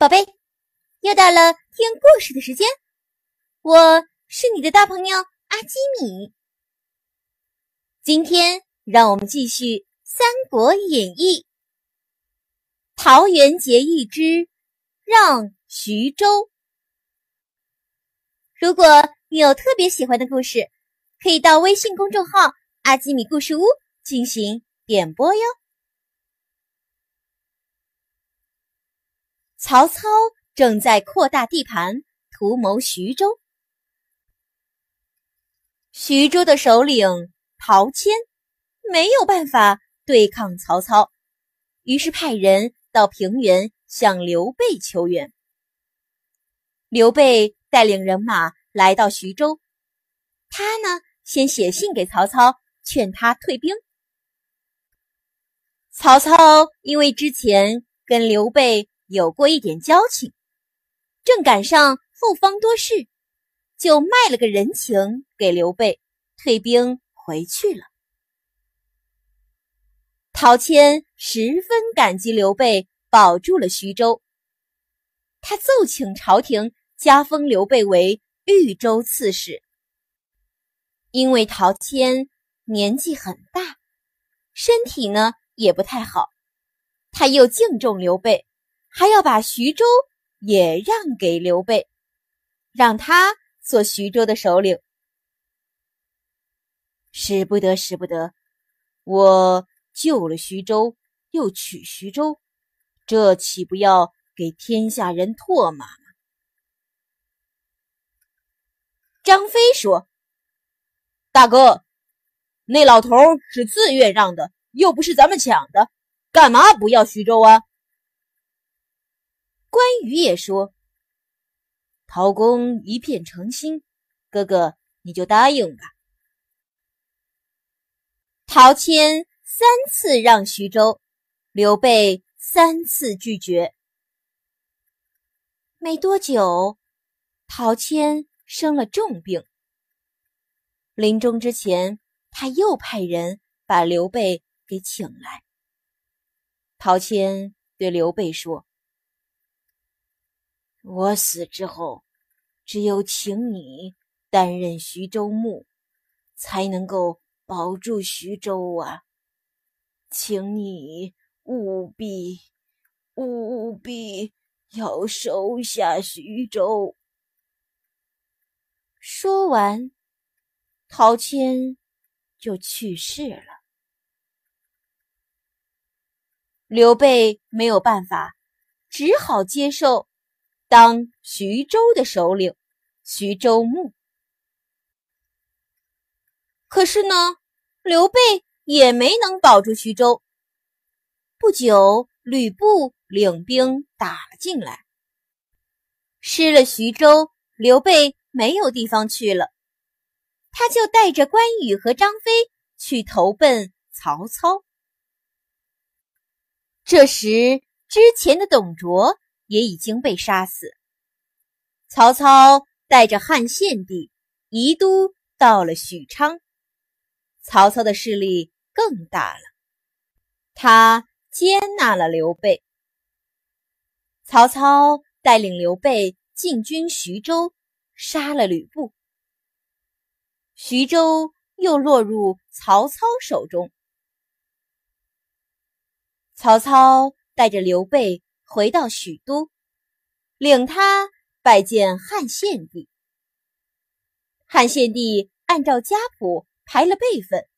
宝贝，又到了听故事的时间，我是你的大朋友阿基米。今天让我们继续《三国演义》，桃园结义之让徐州。如果你有特别喜欢的故事，可以到微信公众号“阿基米故事屋”进行点播哟。曹操正在扩大地盘，图谋徐州。徐州的首领陶谦没有办法对抗曹操，于是派人到平原向刘备求援。刘备带领人马来到徐州，他呢先写信给曹操，劝他退兵。曹操因为之前跟刘备。有过一点交情，正赶上后方多事，就卖了个人情给刘备，退兵回去了。陶谦十分感激刘备保住了徐州，他奏请朝廷加封刘备为豫州刺史。因为陶谦年纪很大，身体呢也不太好，他又敬重刘备。还要把徐州也让给刘备，让他做徐州的首领。使不得，使不得！我救了徐州，又取徐州，这岂不要给天下人唾骂吗？张飞说：“大哥，那老头是自愿让的，又不是咱们抢的，干嘛不要徐州啊？”关羽也说：“陶公一片诚心，哥哥你就答应吧。”陶谦三次让徐州，刘备三次拒绝。没多久，陶谦生了重病。临终之前，他又派人把刘备给请来。陶谦对刘备说。我死之后，只有请你担任徐州牧，才能够保住徐州啊！请你务必、务必要收下徐州。说完，陶谦就去世了。刘备没有办法，只好接受。当徐州的首领，徐州牧。可是呢，刘备也没能保住徐州。不久，吕布领兵打了进来，失了徐州，刘备没有地方去了，他就带着关羽和张飞去投奔曹操。这时，之前的董卓。也已经被杀死。曹操带着汉献帝移都到了许昌，曹操的势力更大了。他接纳了刘备。曹操带领刘备进军徐州，杀了吕布。徐州又落入曹操手中。曹操带着刘备。回到许都，领他拜见汉献帝。汉献帝按照家谱排了辈分，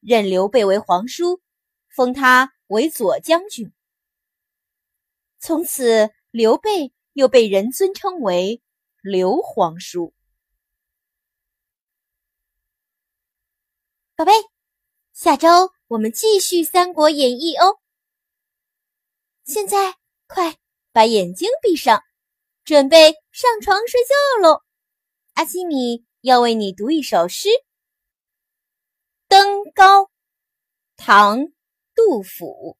任刘备为皇叔，封他为左将军。从此，刘备又被人尊称为刘皇叔。宝贝，下周我们继续《三国演义》哦。现在。快把眼睛闭上，准备上床睡觉喽！阿基米要为你读一首诗，《登高》，唐·杜甫。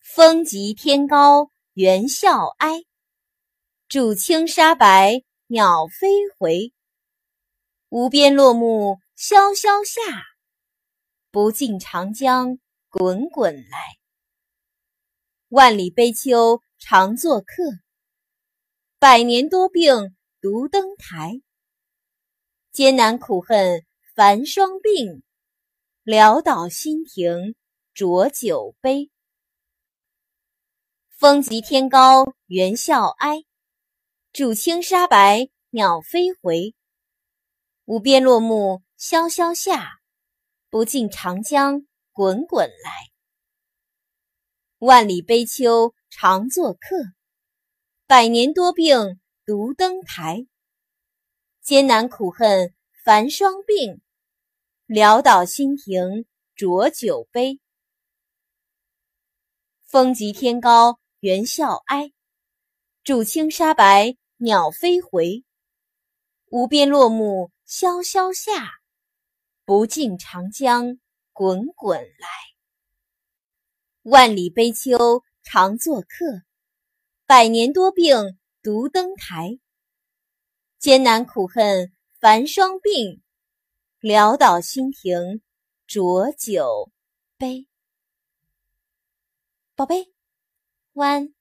风急天高猿啸哀，渚清沙白鸟飞回。无边落木萧萧下，不尽长江滚滚来。万里悲秋常作客，百年多病独登台。艰难苦恨繁霜鬓，潦倒新停浊酒杯。风急天高猿啸哀，渚清沙白鸟飞回。无边落木萧萧下，不尽长江滚滚来。万里悲秋常作客，百年多病独登台。艰难苦恨繁霜鬓，潦倒新停浊酒杯。风急天高猿啸哀，渚清沙白鸟飞回。无边落木萧萧下，不尽长江滚滚来。万里悲秋常作客，百年多病独登台。艰难苦恨繁霜鬓，潦倒新停浊酒杯。宝贝，晚安。